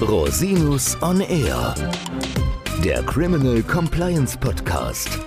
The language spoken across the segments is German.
Rosinus on Air, der Criminal Compliance Podcast.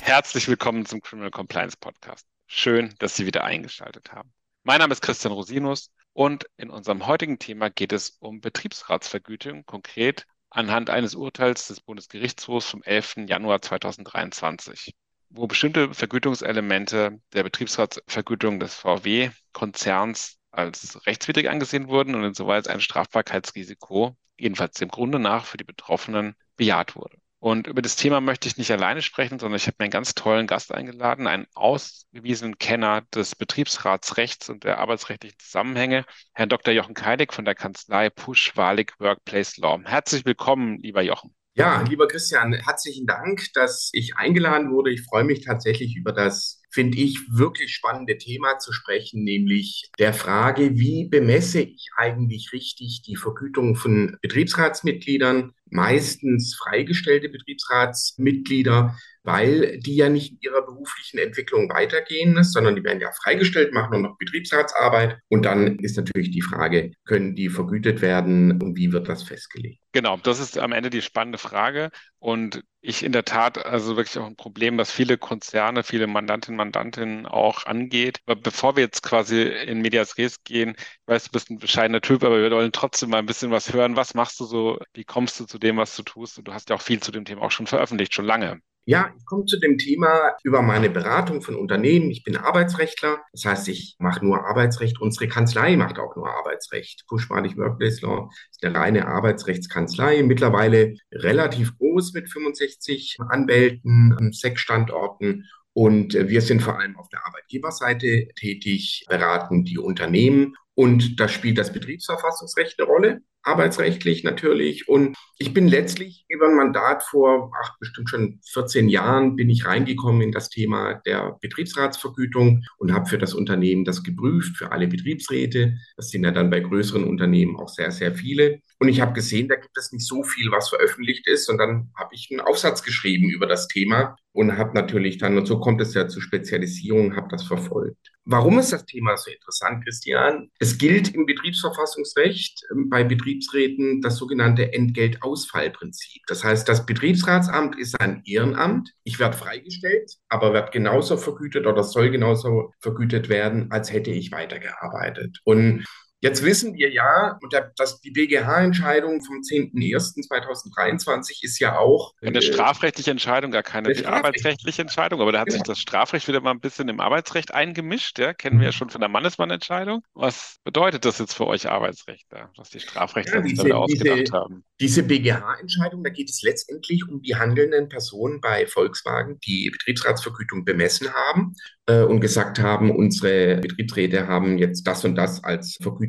Herzlich willkommen zum Criminal Compliance Podcast. Schön, dass Sie wieder eingeschaltet haben. Mein Name ist Christian Rosinus und in unserem heutigen Thema geht es um Betriebsratsvergütung, konkret anhand eines Urteils des Bundesgerichtshofs vom 11. Januar 2023 wo bestimmte Vergütungselemente der Betriebsratsvergütung des VW-Konzerns als rechtswidrig angesehen wurden und insoweit ein Strafbarkeitsrisiko, jedenfalls dem Grunde nach, für die Betroffenen bejaht wurde. Und über das Thema möchte ich nicht alleine sprechen, sondern ich habe mir einen ganz tollen Gast eingeladen, einen ausgewiesenen Kenner des Betriebsratsrechts und der arbeitsrechtlichen Zusammenhänge, Herrn Dr. Jochen Keidig von der Kanzlei Push Walig Workplace Law. Herzlich willkommen, lieber Jochen. Ja, lieber Christian, herzlichen Dank, dass ich eingeladen wurde. Ich freue mich tatsächlich über das finde ich, wirklich spannende Thema zu sprechen, nämlich der Frage, wie bemesse ich eigentlich richtig die Vergütung von Betriebsratsmitgliedern, meistens freigestellte Betriebsratsmitglieder, weil die ja nicht in ihrer beruflichen Entwicklung weitergehen, sondern die werden ja freigestellt, machen nur noch Betriebsratsarbeit. Und dann ist natürlich die Frage, können die vergütet werden und wie wird das festgelegt? Genau, das ist am Ende die spannende Frage. Und ich in der Tat also wirklich auch ein Problem, was viele Konzerne, viele Mandantinnen, Mandantinnen auch angeht. Aber bevor wir jetzt quasi in Medias Res gehen, ich weiß, du bist ein bescheidener Typ, aber wir wollen trotzdem mal ein bisschen was hören. Was machst du so? Wie kommst du zu dem, was du tust? Und du hast ja auch viel zu dem Thema auch schon veröffentlicht, schon lange. Ja, ich komme zu dem Thema über meine Beratung von Unternehmen. Ich bin Arbeitsrechtler. Das heißt, ich mache nur Arbeitsrecht. Unsere Kanzlei macht auch nur Arbeitsrecht. Pushmadig Workplace Law ist eine reine Arbeitsrechtskanzlei. Mittlerweile relativ groß mit 65 Anwälten, sechs Standorten. Und wir sind vor allem auf der Arbeitgeberseite tätig, beraten die Unternehmen. Und da spielt das Betriebsverfassungsrecht eine Rolle arbeitsrechtlich natürlich. Und ich bin letztlich über ein Mandat vor, ach, bestimmt schon 14 Jahren bin ich reingekommen in das Thema der Betriebsratsvergütung und habe für das Unternehmen das geprüft, für alle Betriebsräte. Das sind ja dann bei größeren Unternehmen auch sehr, sehr viele. Und ich habe gesehen, da gibt es nicht so viel, was veröffentlicht ist. Und dann habe ich einen Aufsatz geschrieben über das Thema und habe natürlich dann, und so kommt es ja zur Spezialisierung, habe das verfolgt. Warum ist das Thema so interessant, Christian? Es gilt im Betriebsverfassungsrecht ähm, bei Betriebsräten das sogenannte Entgeltausfallprinzip. Das heißt, das Betriebsratsamt ist ein Ehrenamt. Ich werde freigestellt, aber werde genauso vergütet oder soll genauso vergütet werden, als hätte ich weitergearbeitet. Und Jetzt wissen wir ja, dass die BGH-Entscheidung vom 10.01.2023 ist ja auch. Eine äh, strafrechtliche Entscheidung, gar keine arbeitsrechtliche Entscheidung, aber da hat genau. sich das Strafrecht wieder mal ein bisschen im Arbeitsrecht eingemischt. Ja? Kennen wir ja mhm. schon von der Mannesmann-Entscheidung. Was bedeutet das jetzt für euch Arbeitsrecht, da, was die Strafrechtler ja, diese, ausgedacht diese, haben? Diese BGH-Entscheidung, da geht es letztendlich um die handelnden Personen bei Volkswagen, die Betriebsratsvergütung bemessen haben äh, und gesagt haben, unsere Betriebsräte haben jetzt das und das als Vergütung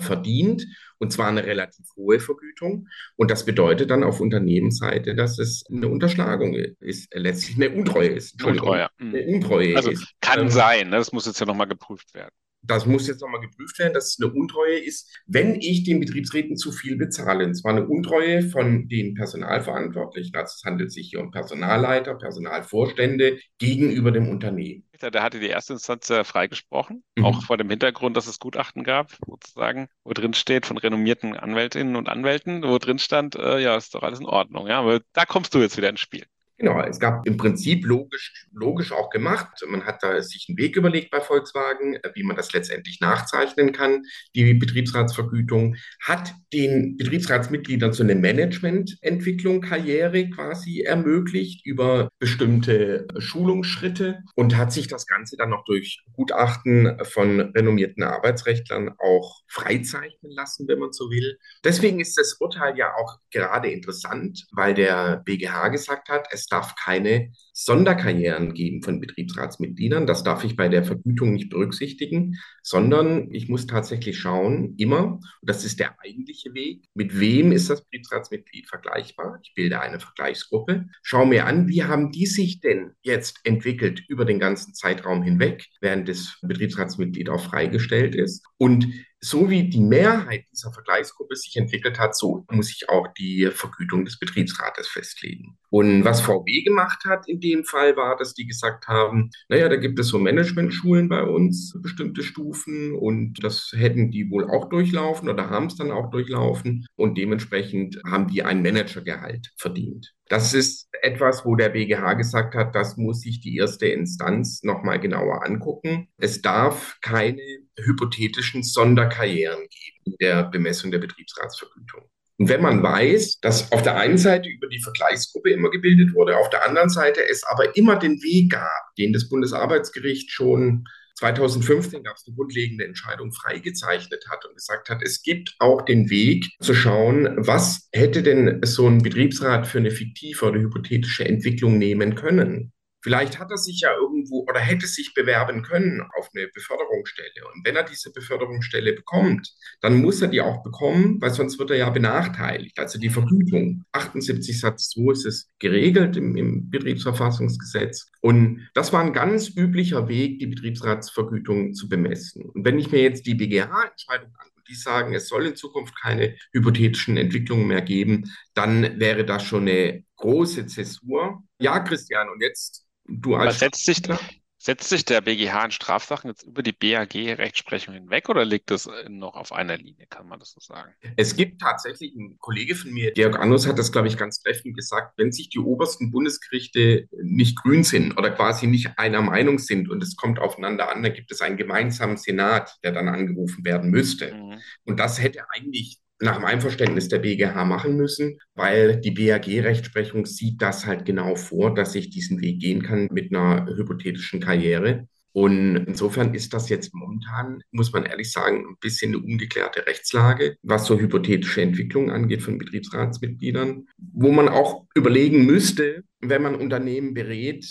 verdient. Und zwar eine relativ hohe Vergütung. Und das bedeutet dann auf Unternehmensseite, dass es eine Unterschlagung ist, letztlich eine Untreue ist. Untreue. Eine Untreue also ist. Kann ähm, sein, ne? das muss jetzt ja nochmal geprüft werden das muss jetzt nochmal geprüft werden, dass es eine Untreue ist, wenn ich den Betriebsräten zu viel bezahle. Und zwar eine Untreue von den Personalverantwortlichen. Also es handelt sich hier um Personalleiter, Personalvorstände gegenüber dem Unternehmen. Der hatte die erste Instanz äh, freigesprochen, mhm. auch vor dem Hintergrund, dass es Gutachten gab, sozusagen, wo drin steht von renommierten Anwältinnen und Anwälten, wo drin stand, äh, ja, ist doch alles in Ordnung. Ja, aber da kommst du jetzt wieder ins Spiel. Genau, es gab im Prinzip logisch, logisch auch gemacht. Man hat da sich einen Weg überlegt bei Volkswagen, äh, wie man das letztendlich nachzeichnen kann, die Betriebsratsvergütung, hat den Betriebsratsmitgliedern so eine Managemententwicklung, Karriere quasi ermöglicht über bestimmte Schulungsschritte und hat sich das Ganze dann noch durch Gutachten von renommierten Arbeitsrechtlern auch freizeichnen lassen, wenn man so will. Deswegen ist das Urteil ja auch gerade interessant, weil der BGH gesagt hat, es darf keine Sonderkarrieren geben von Betriebsratsmitgliedern. Das darf ich bei der Vergütung nicht berücksichtigen, sondern ich muss tatsächlich schauen, immer, und das ist der eigentliche Weg, mit wem ist das Betriebsratsmitglied vergleichbar? Ich bilde eine Vergleichsgruppe, schaue mir an, wie haben die sich denn jetzt entwickelt über den ganzen Zeitraum hinweg, während das Betriebsratsmitglied auch freigestellt ist und so wie die Mehrheit dieser Vergleichsgruppe sich entwickelt hat, so muss ich auch die Vergütung des Betriebsrates festlegen. Und was VW gemacht hat in dem Fall war, dass die gesagt haben, naja, da gibt es so Managementschulen bei uns, bestimmte Stufen und das hätten die wohl auch durchlaufen oder haben es dann auch durchlaufen und dementsprechend haben die ein Managergehalt verdient. Das ist etwas, wo der BGH gesagt hat, das muss sich die erste Instanz nochmal genauer angucken. Es darf keine hypothetischen Sonderkarrieren geben in der Bemessung der Betriebsratsvergütung. Und wenn man weiß, dass auf der einen Seite über die Vergleichsgruppe immer gebildet wurde, auf der anderen Seite es aber immer den Weg gab, den das Bundesarbeitsgericht schon 2015 gab es eine grundlegende Entscheidung freigezeichnet hat und gesagt hat, es gibt auch den Weg zu schauen, was hätte denn so ein Betriebsrat für eine fiktive oder hypothetische Entwicklung nehmen können. Vielleicht hat er sich ja irgendwo oder hätte sich bewerben können auf eine Beförderungsstelle. Und wenn er diese Beförderungsstelle bekommt, dann muss er die auch bekommen, weil sonst wird er ja benachteiligt. Also die Vergütung. 78 Satz 2 ist es geregelt im, im Betriebsverfassungsgesetz. Und das war ein ganz üblicher Weg, die Betriebsratsvergütung zu bemessen. Und wenn ich mir jetzt die BGH-Entscheidung angucke, die sagen, es soll in Zukunft keine hypothetischen Entwicklungen mehr geben, dann wäre das schon eine große Zäsur. Ja, Christian, und jetzt Du als setzt sich, setzt sich der BGH in Strafsachen jetzt über die BAG-Rechtsprechung hinweg oder liegt es noch auf einer Linie, kann man das so sagen? Es gibt tatsächlich, ein Kollege von mir, Georg Annus, hat das, glaube ich, ganz treffend gesagt, wenn sich die obersten Bundesgerichte nicht grün sind oder quasi nicht einer Meinung sind und es kommt aufeinander an, dann gibt es einen gemeinsamen Senat, der dann angerufen werden müsste. Mhm. Und das hätte eigentlich nach dem Einverständnis der BGH machen müssen, weil die BAG-Rechtsprechung sieht das halt genau vor, dass ich diesen Weg gehen kann mit einer hypothetischen Karriere. Und insofern ist das jetzt momentan, muss man ehrlich sagen, ein bisschen eine ungeklärte Rechtslage, was so hypothetische Entwicklungen angeht von Betriebsratsmitgliedern, wo man auch überlegen müsste, wenn man Unternehmen berät,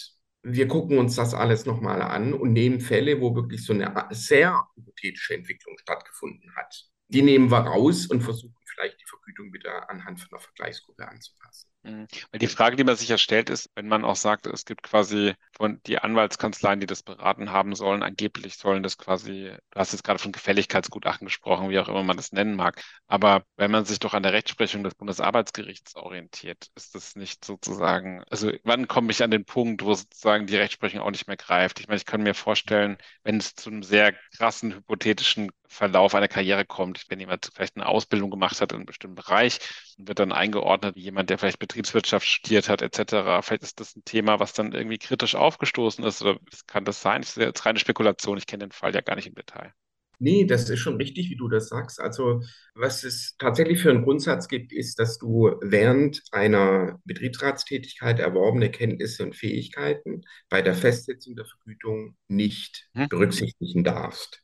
wir gucken uns das alles nochmal an und nehmen Fälle, wo wirklich so eine sehr hypothetische Entwicklung stattgefunden hat die nehmen wir raus und versuchen vielleicht die Vergütung wieder anhand von einer Vergleichsgruppe anzupassen. Mhm. Weil die Frage, die man sich ja stellt, ist, wenn man auch sagt, es gibt quasi von die Anwaltskanzleien, die das beraten haben sollen, angeblich sollen das quasi, du hast jetzt gerade von Gefälligkeitsgutachten gesprochen, wie auch immer man das nennen mag. Aber wenn man sich doch an der Rechtsprechung des Bundesarbeitsgerichts orientiert, ist das nicht sozusagen, also wann komme ich an den Punkt, wo sozusagen die Rechtsprechung auch nicht mehr greift? Ich meine, ich kann mir vorstellen, wenn es zu einem sehr krassen hypothetischen Verlauf einer Karriere kommt, wenn jemand vielleicht eine Ausbildung gemacht hat in einem bestimmten Bereich und wird dann eingeordnet wie jemand, der vielleicht Betriebswirtschaft studiert hat, etc. Vielleicht ist das ein Thema, was dann irgendwie kritisch aufgestoßen ist oder kann das sein? Das ist jetzt reine Spekulation. Ich kenne den Fall ja gar nicht im Detail. Nee, das ist schon richtig, wie du das sagst. Also, was es tatsächlich für einen Grundsatz gibt, ist, dass du während einer Betriebsratstätigkeit erworbene Kenntnisse und Fähigkeiten bei der Festsetzung der Vergütung nicht hm? berücksichtigen darfst.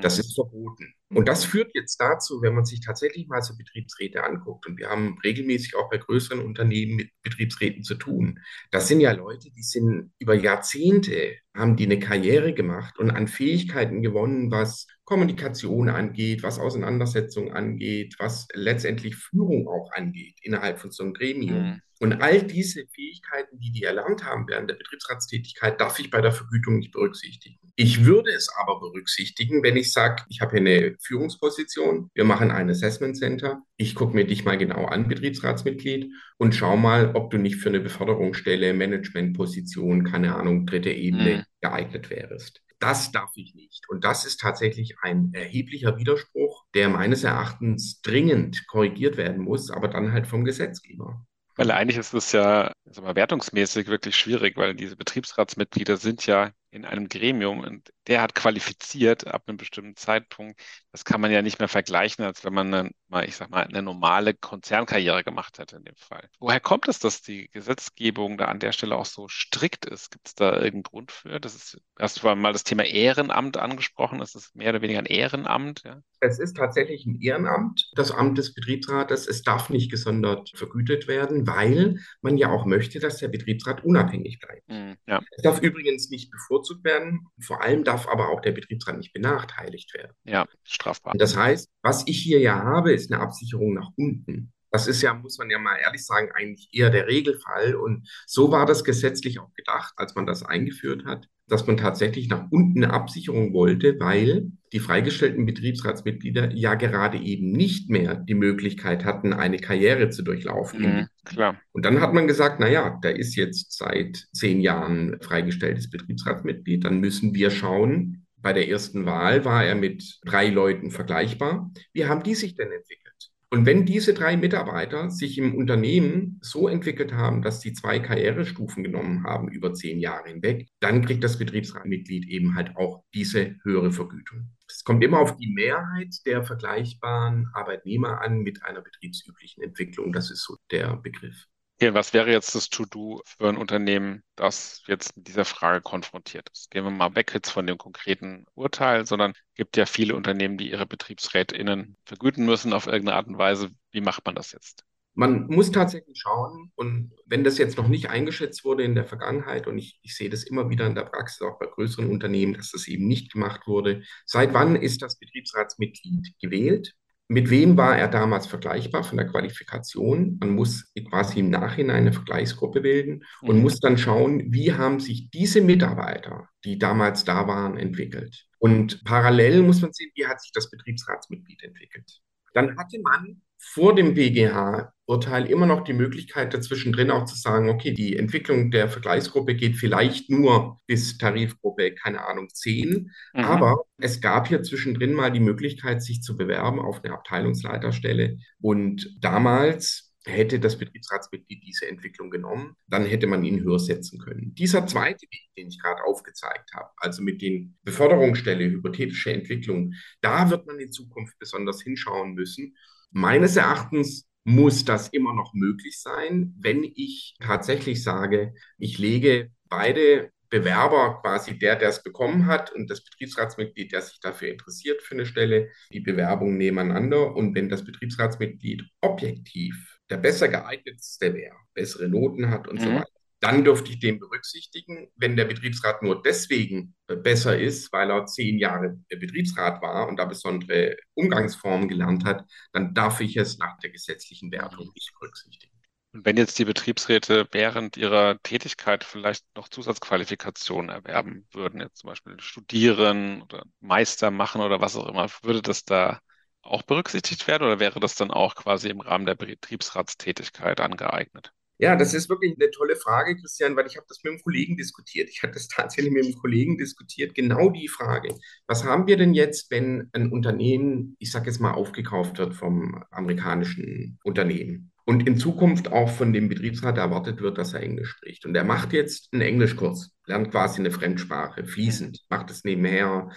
Das mhm. ist verboten. Und das führt jetzt dazu, wenn man sich tatsächlich mal so Betriebsräte anguckt, und wir haben regelmäßig auch bei größeren Unternehmen mit Betriebsräten zu tun, das sind ja Leute, die sind über Jahrzehnte, haben die eine Karriere gemacht und an Fähigkeiten gewonnen, was Kommunikation angeht, was Auseinandersetzung angeht, was letztendlich Führung auch angeht innerhalb von so einem Gremium. Mhm. Und all diese Fähigkeiten, die die erlernt haben während der Betriebsratstätigkeit, darf ich bei der Vergütung nicht berücksichtigen. Ich würde es aber berücksichtigen, wenn ich sage, ich habe hier eine Führungsposition, wir machen ein Assessment Center, ich gucke mir dich mal genau an, Betriebsratsmitglied, und schau mal, ob du nicht für eine Beförderungsstelle, Managementposition, keine Ahnung, dritte Ebene mhm. geeignet wärst. Das darf ich nicht. Und das ist tatsächlich ein erheblicher Widerspruch, der meines Erachtens dringend korrigiert werden muss, aber dann halt vom Gesetzgeber. Weil eigentlich ist es ja mal, wertungsmäßig wirklich schwierig, weil diese Betriebsratsmitglieder sind ja in einem Gremium und der hat qualifiziert ab einem bestimmten Zeitpunkt. Das kann man ja nicht mehr vergleichen, als wenn man eine, mal, ich sag mal, eine normale Konzernkarriere gemacht hätte in dem Fall. Woher kommt es, dass die Gesetzgebung da an der Stelle auch so strikt ist? Gibt es da irgendeinen Grund für? Das ist, hast du mal das Thema Ehrenamt angesprochen? Das ist mehr oder weniger ein Ehrenamt? Ja? Es ist tatsächlich ein Ehrenamt, das Amt des Betriebsrates. Es darf nicht gesondert vergütet werden, weil man ja auch möchte, dass der Betriebsrat unabhängig bleibt. Mm, ja. Es darf übrigens nicht bevorzugt werden. Vor allem darf aber auch der Betriebsrat nicht benachteiligt werden. Ja, strafbar. Das heißt, was ich hier ja habe, ist eine Absicherung nach unten. Das ist ja, muss man ja mal ehrlich sagen, eigentlich eher der Regelfall. Und so war das gesetzlich auch gedacht, als man das eingeführt hat, dass man tatsächlich nach unten eine Absicherung wollte, weil die freigestellten Betriebsratsmitglieder ja gerade eben nicht mehr die Möglichkeit hatten, eine Karriere zu durchlaufen. Mhm, klar. Und dann hat man gesagt, na ja, der ist jetzt seit zehn Jahren freigestelltes Betriebsratsmitglied, dann müssen wir schauen, bei der ersten Wahl war er mit drei Leuten vergleichbar. Wie haben die sich denn entwickelt? Und wenn diese drei Mitarbeiter sich im Unternehmen so entwickelt haben, dass sie zwei Karrierestufen genommen haben über zehn Jahre hinweg, dann kriegt das Betriebsratmitglied eben halt auch diese höhere Vergütung. Es kommt immer auf die Mehrheit der vergleichbaren Arbeitnehmer an mit einer betriebsüblichen Entwicklung. Das ist so der Begriff. Okay, was wäre jetzt das To-Do für ein Unternehmen, das jetzt mit dieser Frage konfrontiert ist? Gehen wir mal weg jetzt von dem konkreten Urteil, sondern es gibt ja viele Unternehmen, die ihre BetriebsrätInnen vergüten müssen auf irgendeine Art und Weise. Wie macht man das jetzt? Man muss tatsächlich schauen, und wenn das jetzt noch nicht eingeschätzt wurde in der Vergangenheit, und ich, ich sehe das immer wieder in der Praxis, auch bei größeren Unternehmen, dass das eben nicht gemacht wurde, seit wann ist das Betriebsratsmitglied gewählt? Mit wem war er damals vergleichbar von der Qualifikation? Man muss quasi im Nachhinein eine Vergleichsgruppe bilden und mhm. muss dann schauen, wie haben sich diese Mitarbeiter, die damals da waren, entwickelt. Und parallel muss man sehen, wie hat sich das Betriebsratsmitglied entwickelt. Dann hatte man vor dem BGH-Urteil immer noch die Möglichkeit, dazwischen drin auch zu sagen, okay, die Entwicklung der Vergleichsgruppe geht vielleicht nur bis Tarifgruppe, keine Ahnung, 10. Mhm. Aber es gab hier zwischendrin mal die Möglichkeit, sich zu bewerben auf eine Abteilungsleiterstelle. Und damals hätte das Betriebsratsmitglied diese Entwicklung genommen, dann hätte man ihn höher setzen können. Dieser zweite Weg, den ich gerade aufgezeigt habe, also mit den Beförderungsstelle, hypothetische Entwicklung, da wird man in Zukunft besonders hinschauen müssen Meines Erachtens muss das immer noch möglich sein, wenn ich tatsächlich sage, ich lege beide Bewerber, quasi der, der es bekommen hat und das Betriebsratsmitglied, der sich dafür interessiert für eine Stelle, die Bewerbung nebeneinander. Und wenn das Betriebsratsmitglied objektiv der besser geeignetste wäre, bessere Noten hat und mhm. so weiter, dann dürfte ich den berücksichtigen. Wenn der Betriebsrat nur deswegen äh, besser ist, weil er zehn Jahre Betriebsrat war und da besondere Umgangsformen gelernt hat, dann darf ich es nach der gesetzlichen Wertung nicht berücksichtigen. Und wenn jetzt die Betriebsräte während ihrer Tätigkeit vielleicht noch Zusatzqualifikationen erwerben würden, jetzt zum Beispiel studieren oder Meister machen oder was auch immer, würde das da auch berücksichtigt werden oder wäre das dann auch quasi im Rahmen der Betriebsratstätigkeit angeeignet? Ja, das ist wirklich eine tolle Frage, Christian, weil ich habe das mit einem Kollegen diskutiert. Ich hatte das tatsächlich mit einem Kollegen diskutiert, genau die Frage. Was haben wir denn jetzt, wenn ein Unternehmen, ich sage jetzt mal, aufgekauft wird vom amerikanischen Unternehmen? Und in Zukunft auch von dem Betriebsrat erwartet wird, dass er Englisch spricht. Und er macht jetzt einen Englischkurs, lernt quasi eine Fremdsprache, fließend, macht es nebenher,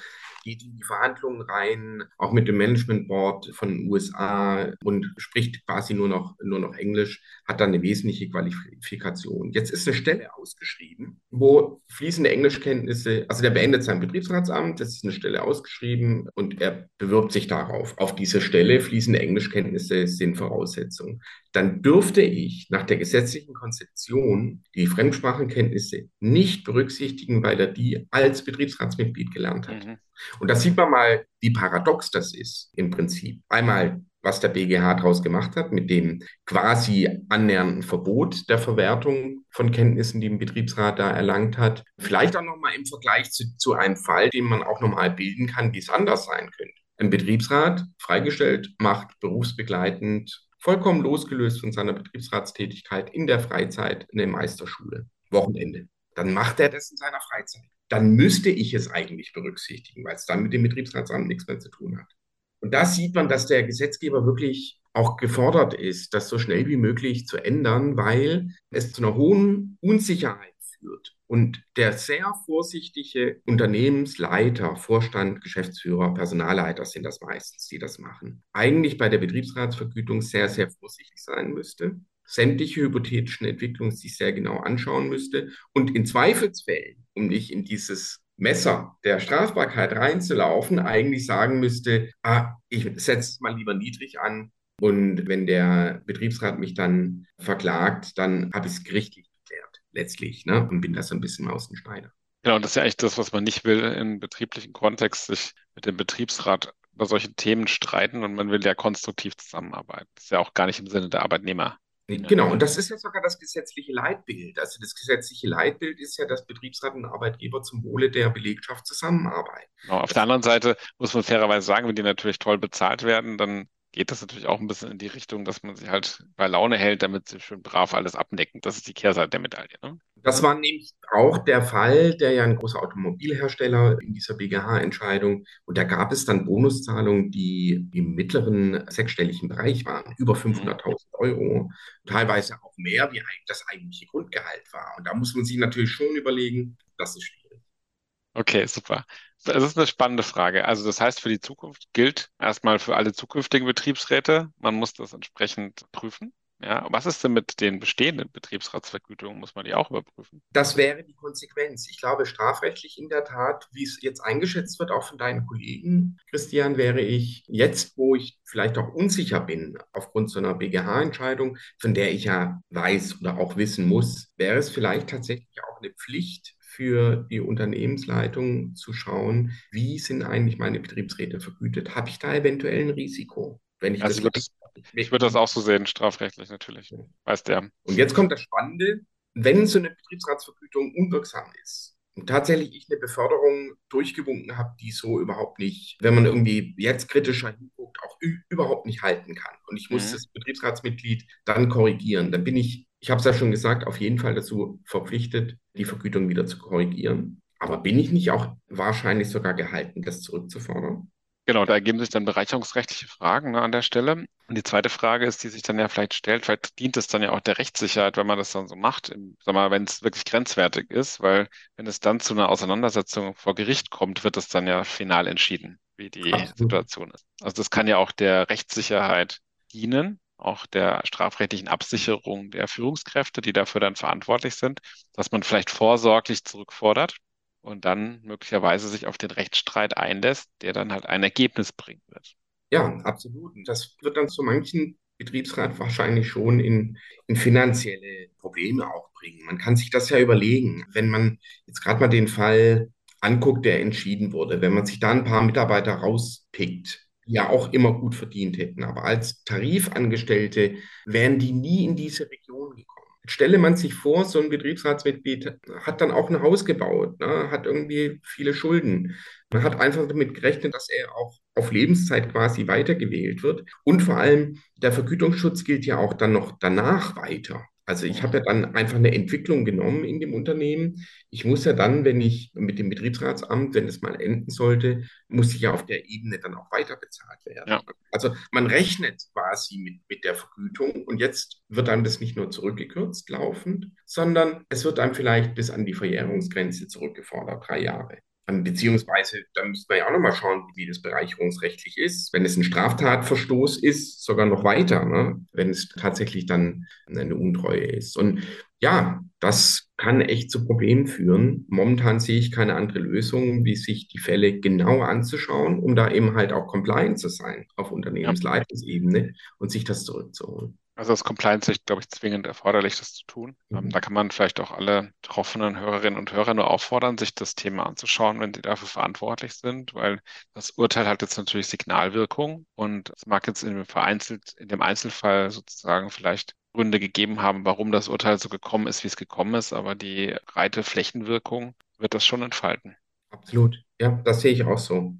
geht in die Verhandlungen rein, auch mit dem Management Board von den USA und spricht quasi nur noch, nur noch Englisch, hat dann eine wesentliche Qualifikation. Jetzt ist eine Stelle ausgeschrieben, wo fließende Englischkenntnisse, also der beendet sein Betriebsratsamt, das ist eine Stelle ausgeschrieben und er bewirbt sich darauf. Auf diese Stelle fließende Englischkenntnisse sind Voraussetzung. Dann dürfte ich nach der gesetzlichen Konzeption die Fremdsprachenkenntnisse nicht berücksichtigen, weil er die als Betriebsratsmitglied gelernt hat. Mhm. Und da sieht man mal, wie paradox das ist im Prinzip. Einmal, was der BGH daraus gemacht hat mit dem quasi annähernden Verbot der Verwertung von Kenntnissen, die ein Betriebsrat da erlangt hat. Vielleicht auch nochmal im Vergleich zu, zu einem Fall, den man auch nochmal bilden kann, wie es anders sein könnte. Ein Betriebsrat, freigestellt, macht berufsbegleitend, vollkommen losgelöst von seiner Betriebsratstätigkeit in der Freizeit eine Meisterschule, Wochenende. Dann macht er das in seiner Freizeit dann müsste ich es eigentlich berücksichtigen, weil es dann mit dem Betriebsratsamt nichts mehr zu tun hat. Und da sieht man, dass der Gesetzgeber wirklich auch gefordert ist, das so schnell wie möglich zu ändern, weil es zu einer hohen Unsicherheit führt. Und der sehr vorsichtige Unternehmensleiter, Vorstand, Geschäftsführer, Personalleiter sind das meistens, die das machen, eigentlich bei der Betriebsratsvergütung sehr, sehr vorsichtig sein müsste sämtliche hypothetischen Entwicklungen sich sehr genau anschauen müsste und in Zweifelsfällen, um nicht in dieses Messer der Strafbarkeit reinzulaufen, eigentlich sagen müsste, ah, ich setze es mal lieber niedrig an und wenn der Betriebsrat mich dann verklagt, dann habe ich es gerichtlich letztlich, ne? und bin da so ein bisschen Außensteiner. Genau, und das ist ja eigentlich das, was man nicht will im betrieblichen Kontext, sich mit dem Betriebsrat über solche Themen streiten und man will ja konstruktiv zusammenarbeiten. Das ist ja auch gar nicht im Sinne der Arbeitnehmer. Genau, und das ist ja sogar das gesetzliche Leitbild. Also das gesetzliche Leitbild ist ja, dass Betriebsrat und Arbeitgeber zum Wohle der Belegschaft zusammenarbeiten. Genau. Auf der anderen Seite muss man fairerweise sagen, wenn die natürlich toll bezahlt werden, dann geht das natürlich auch ein bisschen in die Richtung, dass man sie halt bei Laune hält, damit sie schön brav alles abnecken. Das ist die Kehrseite der Medaille. Ne? Das war nämlich auch der Fall, der ja ein großer Automobilhersteller in dieser BGH-Entscheidung. Und da gab es dann Bonuszahlungen, die im mittleren sechsstelligen Bereich waren, über 500.000 mhm. Euro, teilweise auch mehr, wie das eigentliche Grundgehalt war. Und da muss man sich natürlich schon überlegen, das ist schwierig. Okay, super. Das ist eine spannende Frage. Also das heißt, für die Zukunft gilt erstmal für alle zukünftigen Betriebsräte, man muss das entsprechend prüfen. Ja, was ist denn mit den bestehenden Betriebsratsvergütungen? Muss man die auch überprüfen? Das wäre die Konsequenz. Ich glaube, strafrechtlich in der Tat, wie es jetzt eingeschätzt wird, auch von deinen Kollegen, Christian, wäre ich jetzt, wo ich vielleicht auch unsicher bin aufgrund so einer BGH-Entscheidung, von der ich ja weiß oder auch wissen muss, wäre es vielleicht tatsächlich auch eine Pflicht für die Unternehmensleitung zu schauen, wie sind eigentlich meine Betriebsräte vergütet? Habe ich da eventuell ein Risiko? Wenn ich also das ich würde das auch so sehen, strafrechtlich natürlich. Weiß der. Und jetzt kommt das Spannende. Wenn so eine Betriebsratsvergütung unwirksam ist und tatsächlich ich eine Beförderung durchgewunken habe, die so überhaupt nicht, wenn man irgendwie jetzt kritischer hinguckt, auch überhaupt nicht halten kann. Und ich muss mhm. das Betriebsratsmitglied dann korrigieren. Dann bin ich, ich habe es ja schon gesagt, auf jeden Fall dazu verpflichtet, die Vergütung wieder zu korrigieren. Aber bin ich nicht auch wahrscheinlich sogar gehalten, das zurückzufordern? Genau, da ergeben sich dann bereicherungsrechtliche Fragen ne, an der Stelle. Und die zweite Frage ist, die sich dann ja vielleicht stellt, vielleicht dient es dann ja auch der Rechtssicherheit, wenn man das dann so macht, im, sag mal, wenn es wirklich grenzwertig ist, weil wenn es dann zu einer Auseinandersetzung vor Gericht kommt, wird es dann ja final entschieden, wie die Absolut. Situation ist. Also das kann ja auch der Rechtssicherheit dienen, auch der strafrechtlichen Absicherung der Führungskräfte, die dafür dann verantwortlich sind, dass man vielleicht vorsorglich zurückfordert und dann möglicherweise sich auf den Rechtsstreit einlässt, der dann halt ein Ergebnis bringen wird. Ja, absolut. Das wird dann zu manchen Betriebsrat wahrscheinlich schon in, in finanzielle Probleme auch bringen. Man kann sich das ja überlegen, wenn man jetzt gerade mal den Fall anguckt, der entschieden wurde, wenn man sich da ein paar Mitarbeiter rauspickt, ja auch immer gut verdient hätten, aber als Tarifangestellte wären die nie in diese Region gekommen stelle man sich vor, so ein Betriebsratsmitglied hat dann auch ein Haus gebaut, ne, hat irgendwie viele Schulden. Man hat einfach damit gerechnet, dass er auch auf Lebenszeit quasi weitergewählt wird. Und vor allem, der Vergütungsschutz gilt ja auch dann noch danach weiter. Also ich habe ja dann einfach eine Entwicklung genommen in dem Unternehmen. Ich muss ja dann, wenn ich mit dem Betriebsratsamt, wenn es mal enden sollte, muss ich ja auf der Ebene dann auch weiter bezahlt werden. Ja. Also man rechnet quasi mit, mit der Vergütung und jetzt wird dann das nicht nur zurückgekürzt laufend, sondern es wird dann vielleicht bis an die Verjährungsgrenze zurückgefordert, drei Jahre. Beziehungsweise, da müsste man ja auch nochmal schauen, wie das bereicherungsrechtlich ist. Wenn es ein Straftatverstoß ist, sogar noch weiter, ne? wenn es tatsächlich dann eine Untreue ist. Und ja, das kann echt zu Problemen führen. Momentan sehe ich keine andere Lösung, wie sich die Fälle genauer anzuschauen, um da eben halt auch compliant zu sein auf Unternehmensleitungsebene und sich das zurückzuholen. Also aus Compliance-Sicht, glaube ich, zwingend erforderlich, das zu tun. Ähm, mhm. da kann man vielleicht auch alle betroffenen Hörerinnen und Hörer nur auffordern, sich das Thema anzuschauen, wenn sie dafür verantwortlich sind, weil das Urteil hat jetzt natürlich Signalwirkung und es mag jetzt in dem vereinzelt, in dem Einzelfall sozusagen vielleicht Gründe gegeben haben, warum das Urteil so gekommen ist, wie es gekommen ist, aber die breite Flächenwirkung wird das schon entfalten. Absolut. Ja, das sehe ich auch so.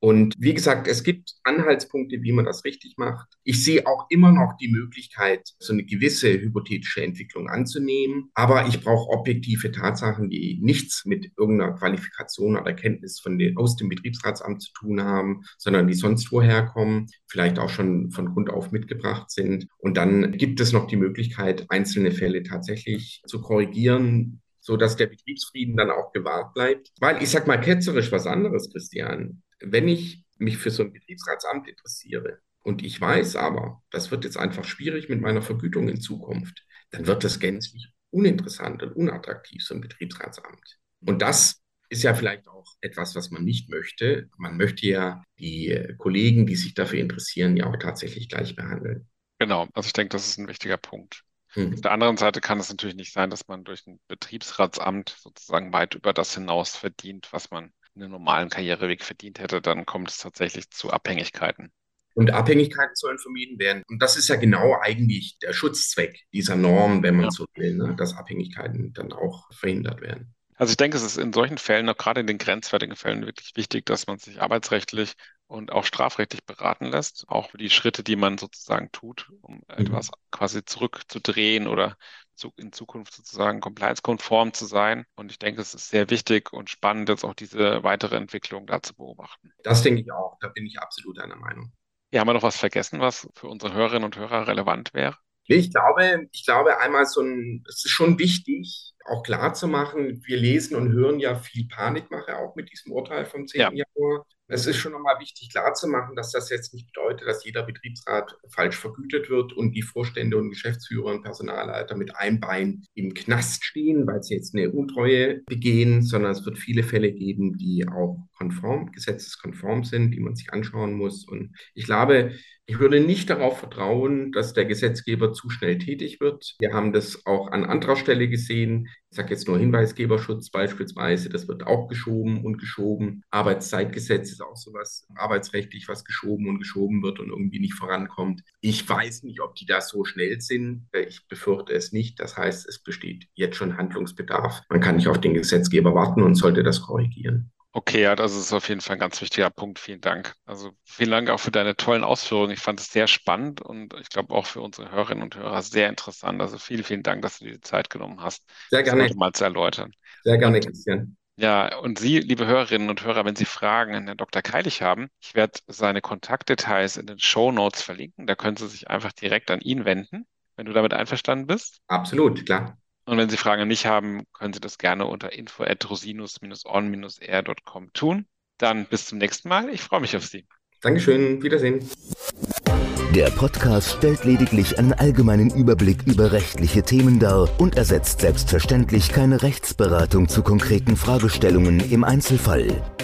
Und wie gesagt, es gibt Anhaltspunkte, wie man das richtig macht. Ich sehe auch immer noch die Möglichkeit, so eine gewisse hypothetische Entwicklung anzunehmen. Aber ich brauche objektive Tatsachen, die nichts mit irgendeiner Qualifikation oder Kenntnis von den, aus dem Betriebsratsamt zu tun haben, sondern die sonst woher kommen, vielleicht auch schon von Grund auf mitgebracht sind. Und dann gibt es noch die Möglichkeit, einzelne Fälle tatsächlich zu korrigieren, so dass der Betriebsfrieden dann auch gewahrt bleibt. Weil ich sag mal ketzerisch was anderes, Christian wenn ich mich für so ein Betriebsratsamt interessiere und ich weiß aber, das wird jetzt einfach schwierig mit meiner Vergütung in Zukunft, dann wird das gänzlich uninteressant und unattraktiv, so ein Betriebsratsamt. Und das ist ja vielleicht auch etwas, was man nicht möchte. Man möchte ja die Kollegen, die sich dafür interessieren, ja auch tatsächlich gleich behandeln. Genau, also ich denke, das ist ein wichtiger Punkt. Hm. Auf der anderen Seite kann es natürlich nicht sein, dass man durch ein Betriebsratsamt sozusagen weit über das hinaus verdient, was man einen normalen Karriereweg verdient hätte, dann kommt es tatsächlich zu Abhängigkeiten. Und Abhängigkeiten sollen vermieden werden. Und das ist ja genau eigentlich der Schutzzweck dieser Norm, wenn man ja. so will, ne? dass Abhängigkeiten dann auch verhindert werden. Also ich denke, es ist in solchen Fällen, auch gerade in den grenzwertigen Fällen, wirklich wichtig, dass man sich arbeitsrechtlich und auch strafrechtlich beraten lässt, auch für die Schritte, die man sozusagen tut, um mhm. etwas quasi zurückzudrehen oder in Zukunft sozusagen compliance-konform zu sein. Und ich denke, es ist sehr wichtig und spannend, jetzt auch diese weitere Entwicklung da zu beobachten. Das denke ich auch. Da bin ich absolut einer Meinung. Ja, haben wir noch was vergessen, was für unsere Hörerinnen und Hörer relevant wäre? Ich glaube, ich glaube einmal so ein, es ist schon wichtig, auch klar zu machen, wir lesen und hören ja viel Panikmache auch mit diesem Urteil vom 10. Ja. Januar. Es ist schon nochmal wichtig klarzumachen, dass das jetzt nicht bedeutet, dass jeder Betriebsrat falsch vergütet wird und die Vorstände und Geschäftsführer und Personalleiter mit einem Bein im Knast stehen, weil sie jetzt eine Untreue begehen, sondern es wird viele Fälle geben, die auch konform, gesetzeskonform sind, die man sich anschauen muss. Und ich glaube, ich würde nicht darauf vertrauen, dass der Gesetzgeber zu schnell tätig wird. Wir haben das auch an anderer Stelle gesehen. Ich sage jetzt nur Hinweisgeberschutz beispielsweise, das wird auch geschoben und geschoben. Arbeitszeitgesetz ist auch sowas arbeitsrechtlich, was geschoben und geschoben wird und irgendwie nicht vorankommt. Ich weiß nicht, ob die da so schnell sind. Ich befürchte es nicht. Das heißt, es besteht jetzt schon Handlungsbedarf. Man kann nicht auf den Gesetzgeber warten und sollte das korrigieren. Okay, ja, das ist auf jeden Fall ein ganz wichtiger Punkt. Vielen Dank. Also vielen Dank auch für deine tollen Ausführungen. Ich fand es sehr spannend und ich glaube auch für unsere Hörerinnen und Hörer sehr interessant. Also vielen, vielen Dank, dass du dir die Zeit genommen hast, sehr gerne. das mal zu erläutern. Sehr gerne, Christian. Ja, und Sie, liebe Hörerinnen und Hörer, wenn Sie Fragen an Herrn Dr. Keilig haben, ich werde seine Kontaktdetails in den Show Notes verlinken. Da können Sie sich einfach direkt an ihn wenden, wenn du damit einverstanden bist. Absolut, klar. Und wenn Sie Fragen nicht haben, können Sie das gerne unter info@rosinus-on-r.com tun. Dann bis zum nächsten Mal. Ich freue mich auf Sie. Dankeschön. Wiedersehen. Der Podcast stellt lediglich einen allgemeinen Überblick über rechtliche Themen dar und ersetzt selbstverständlich keine Rechtsberatung zu konkreten Fragestellungen im Einzelfall.